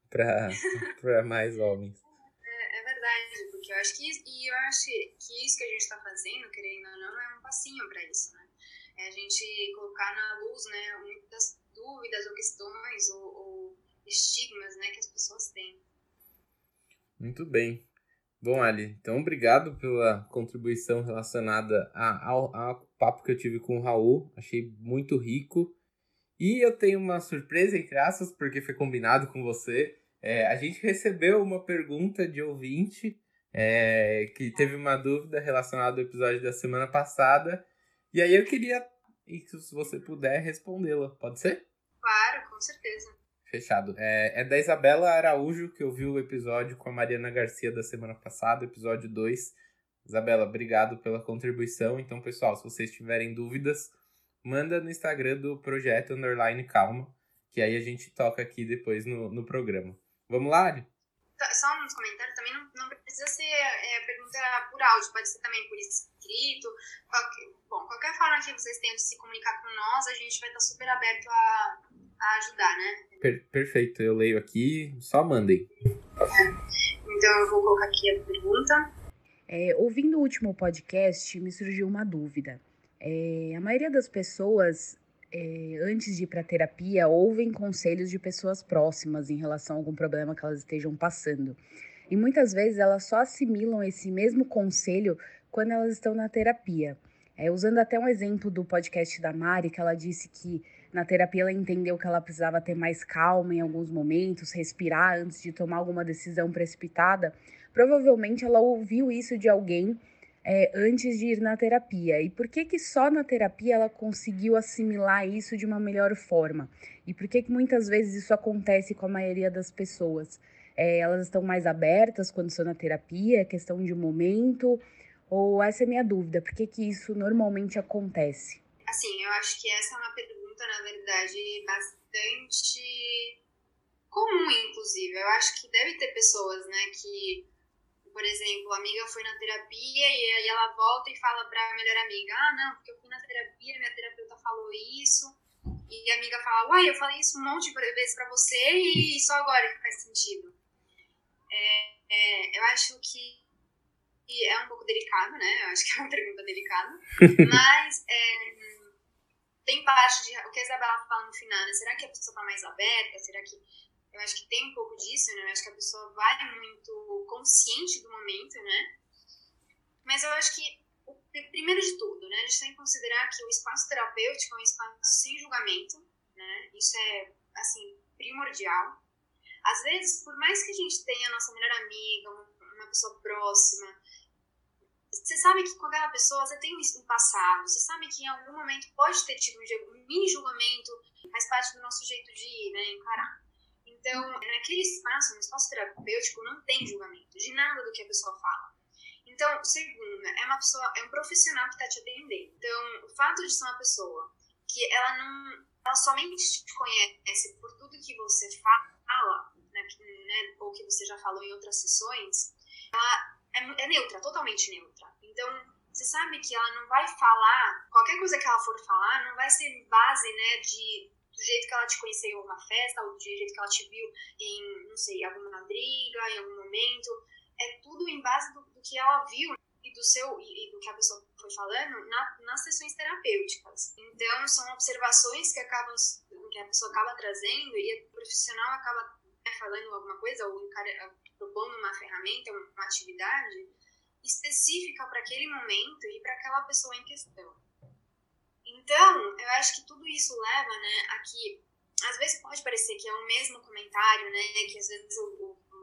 para mais homens.
É, é, verdade, porque eu acho que eu acho que isso que a gente está fazendo, querendo ou não, é um passinho para isso, né? É a gente colocar na luz, né, muitas dúvidas ou questões ou, ou estigmas, né, que as pessoas têm.
Muito bem. Bom, Ali, então obrigado pela contribuição relacionada a, ao, ao papo que eu tive com o Raul. Achei muito rico. E eu tenho uma surpresa, entre aspas, porque foi combinado com você. É, a gente recebeu uma pergunta de ouvinte é, que teve uma dúvida relacionada ao episódio da semana passada. E aí eu queria, se você puder, respondê-la. Pode ser?
Claro, com certeza.
Fechado. É, é da Isabela Araújo, que ouviu o episódio com a Mariana Garcia da semana passada, episódio 2. Isabela, obrigado pela contribuição. Então, pessoal, se vocês tiverem dúvidas, manda no Instagram do Projeto Underline Calma, que aí a gente toca aqui depois no, no programa. Vamos lá, Ari?
Tá, só uns comentários precisa ser é, pergunta por áudio, pode ser também por escrito. Qualquer, bom, qualquer forma que vocês tenham de se comunicar com nós, a gente vai estar super aberto a, a ajudar, né?
Per perfeito, eu leio aqui, só mandem.
Então eu vou colocar aqui a pergunta.
É, ouvindo o último podcast, me surgiu uma dúvida. É, a maioria das pessoas, é, antes de ir para terapia, ouvem conselhos de pessoas próximas em relação a algum problema que elas estejam passando. E muitas vezes elas só assimilam esse mesmo conselho quando elas estão na terapia. É, usando até um exemplo do podcast da Mari, que ela disse que na terapia, ela entendeu que ela precisava ter mais calma em alguns momentos, respirar antes de tomar alguma decisão precipitada. Provavelmente ela ouviu isso de alguém é, antes de ir na terapia? E por que que só na terapia ela conseguiu assimilar isso de uma melhor forma? E por que que muitas vezes isso acontece com a maioria das pessoas? É, elas estão mais abertas quando estão na terapia? É questão de momento? Ou essa é a minha dúvida, por que que isso normalmente acontece?
Assim, eu acho que essa é uma pergunta, na verdade, bastante comum, inclusive. Eu acho que deve ter pessoas, né, que por exemplo, a amiga foi na terapia e aí ela volta e fala pra melhor amiga: Ah, não, porque eu fui na terapia, minha terapeuta falou isso. E a amiga fala: Uai, eu falei isso um monte de vezes pra você e só agora que faz sentido. É, é, eu acho que é um pouco delicado, né? Eu acho que é uma pergunta delicada. Mas é, tem parte de. O que a Isabela fala no final, né? Será que a pessoa tá mais aberta? Será que eu acho que tem um pouco disso, né? Eu acho que a pessoa vai muito consciente do momento, né? Mas eu acho que, primeiro de tudo, né? A gente tem que considerar que o espaço terapêutico é um espaço sem julgamento, né? Isso é, assim, primordial. Às vezes, por mais que a gente tenha a nossa melhor amiga, uma pessoa próxima, você sabe que com aquela pessoa você tem um passado, você sabe que em algum momento pode ter tido um mini julgamento, faz parte do nosso jeito de ir, né, encarar. Então, naquele espaço, no espaço terapêutico, não tem julgamento de nada do que a pessoa fala. Então, segunda, é uma pessoa, é um profissional que está te atendendo. Então, o fato de ser uma pessoa que ela não, ela somente te conhece por tudo que você fala, né, né, ou que você já falou em outras sessões, ela é, é neutra, totalmente neutra. Então, você sabe que ela não vai falar, qualquer coisa que ela for falar, não vai ser base, né, de do jeito que ela te conheceu em festa, ou do jeito que ela te viu em, não sei, alguma briga, em algum momento. É tudo em base do, do que ela viu e do seu e, e, do que a pessoa foi falando na, nas sessões terapêuticas. Então, são observações que acabam que a pessoa acaba trazendo e o profissional acaba né, falando alguma coisa ou propondo uma ferramenta, uma atividade específica para aquele momento e para aquela pessoa em questão. Então, eu acho que tudo isso leva, né, a que às vezes pode parecer que é o mesmo comentário, né, que às vezes o, o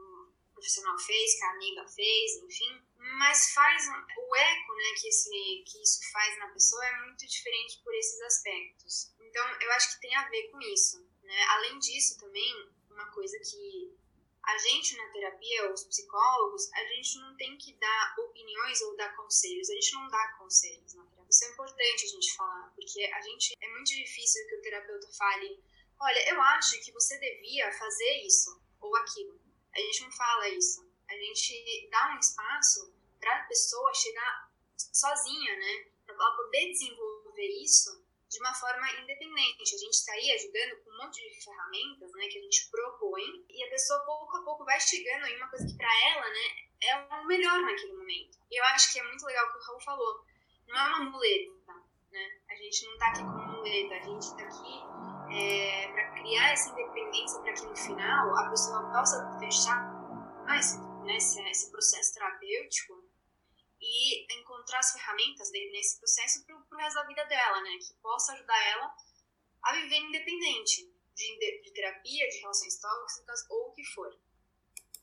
profissional fez, que a amiga fez, enfim, mas faz o eco, né, que, esse, que isso faz na pessoa é muito diferente por esses aspectos. Então, eu acho que tem a ver com isso, né? Além disso, também, uma coisa que a gente na terapia, os psicólogos, a gente não tem que dar opiniões ou dar conselhos, a gente não dá conselhos na terapia. Isso é importante a gente falar, porque a gente é muito difícil que o terapeuta fale, olha, eu acho que você devia fazer isso ou aquilo. A gente não fala isso. A gente dá um espaço para a pessoa chegar sozinha, né? Para ela poder desenvolver isso de uma forma independente. A gente está aí ajudando com um monte de ferramentas, né, que a gente propõe, e a pessoa pouco a pouco vai chegando em uma coisa que para ela, né, é o melhor naquele momento. E eu acho que é muito legal o que o Raul falou. Não é uma muleta, né? A gente não está aqui como muleta, a gente está aqui é, para criar essa independência para que no final a pessoa possa fechar esse, né, esse, esse processo terapêutico e encontrar as ferramentas dele nesse processo para o resto da vida dela, né? Que possa ajudar ela a viver independente de, de terapia, de relações tóxicas ou o que for.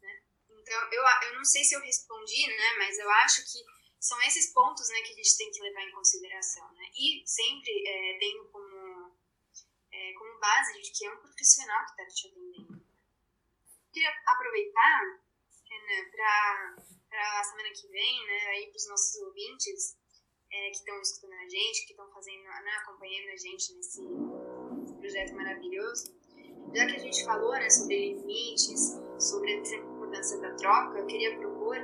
Né? Então, eu, eu não sei se eu respondi, né? Mas eu acho que são esses pontos né, que a gente tem que levar em consideração, né? E sempre é, tendo como, é, como base de que é um profissional que está te atendendo. Queria aproveitar, Renan, para para a semana que vem, né, aí para os nossos ouvintes é, que estão escutando a gente, que estão fazendo, né, acompanhando a gente nesse, nesse, projeto maravilhoso, já que a gente falou, né, sobre limites, sobre a importância da troca, eu queria propor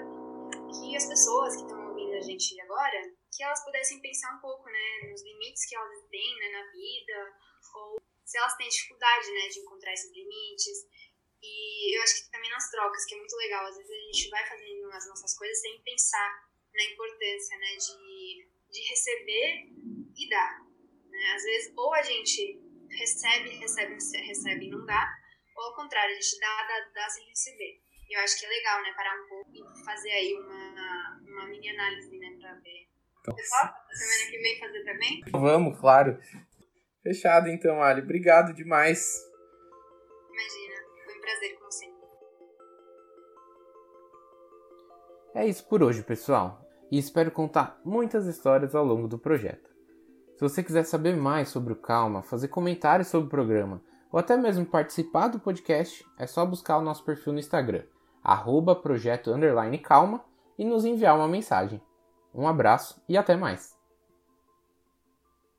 que as pessoas que estão ouvindo a gente agora, que elas pudessem pensar um pouco, né, nos limites que elas têm, né, na vida, ou se elas têm dificuldade, né, de encontrar esses limites, e eu acho que também nas trocas, que é muito legal. Às vezes a gente vai fazendo as nossas coisas sem pensar na importância, né, de, de receber e dar. Né? Às vezes, ou a gente recebe, recebe, recebe e não dá, ou ao contrário, a gente dá, dá, dá sem receber. E eu acho que é legal, né, parar um pouco e fazer aí uma, uma mini análise, né, pra ver. Pessoal, semana que vem fazer também?
Vamos, claro. Fechado então, Ali. Obrigado demais
prazer, como sempre.
É isso por hoje, pessoal. e espero contar muitas histórias ao longo do projeto. Se você quiser saber mais sobre o Calma, fazer comentários sobre o programa ou até mesmo participar do podcast, é só buscar o nosso perfil no Instagram, arroba projeto calma, e nos enviar uma mensagem. Um abraço e até mais!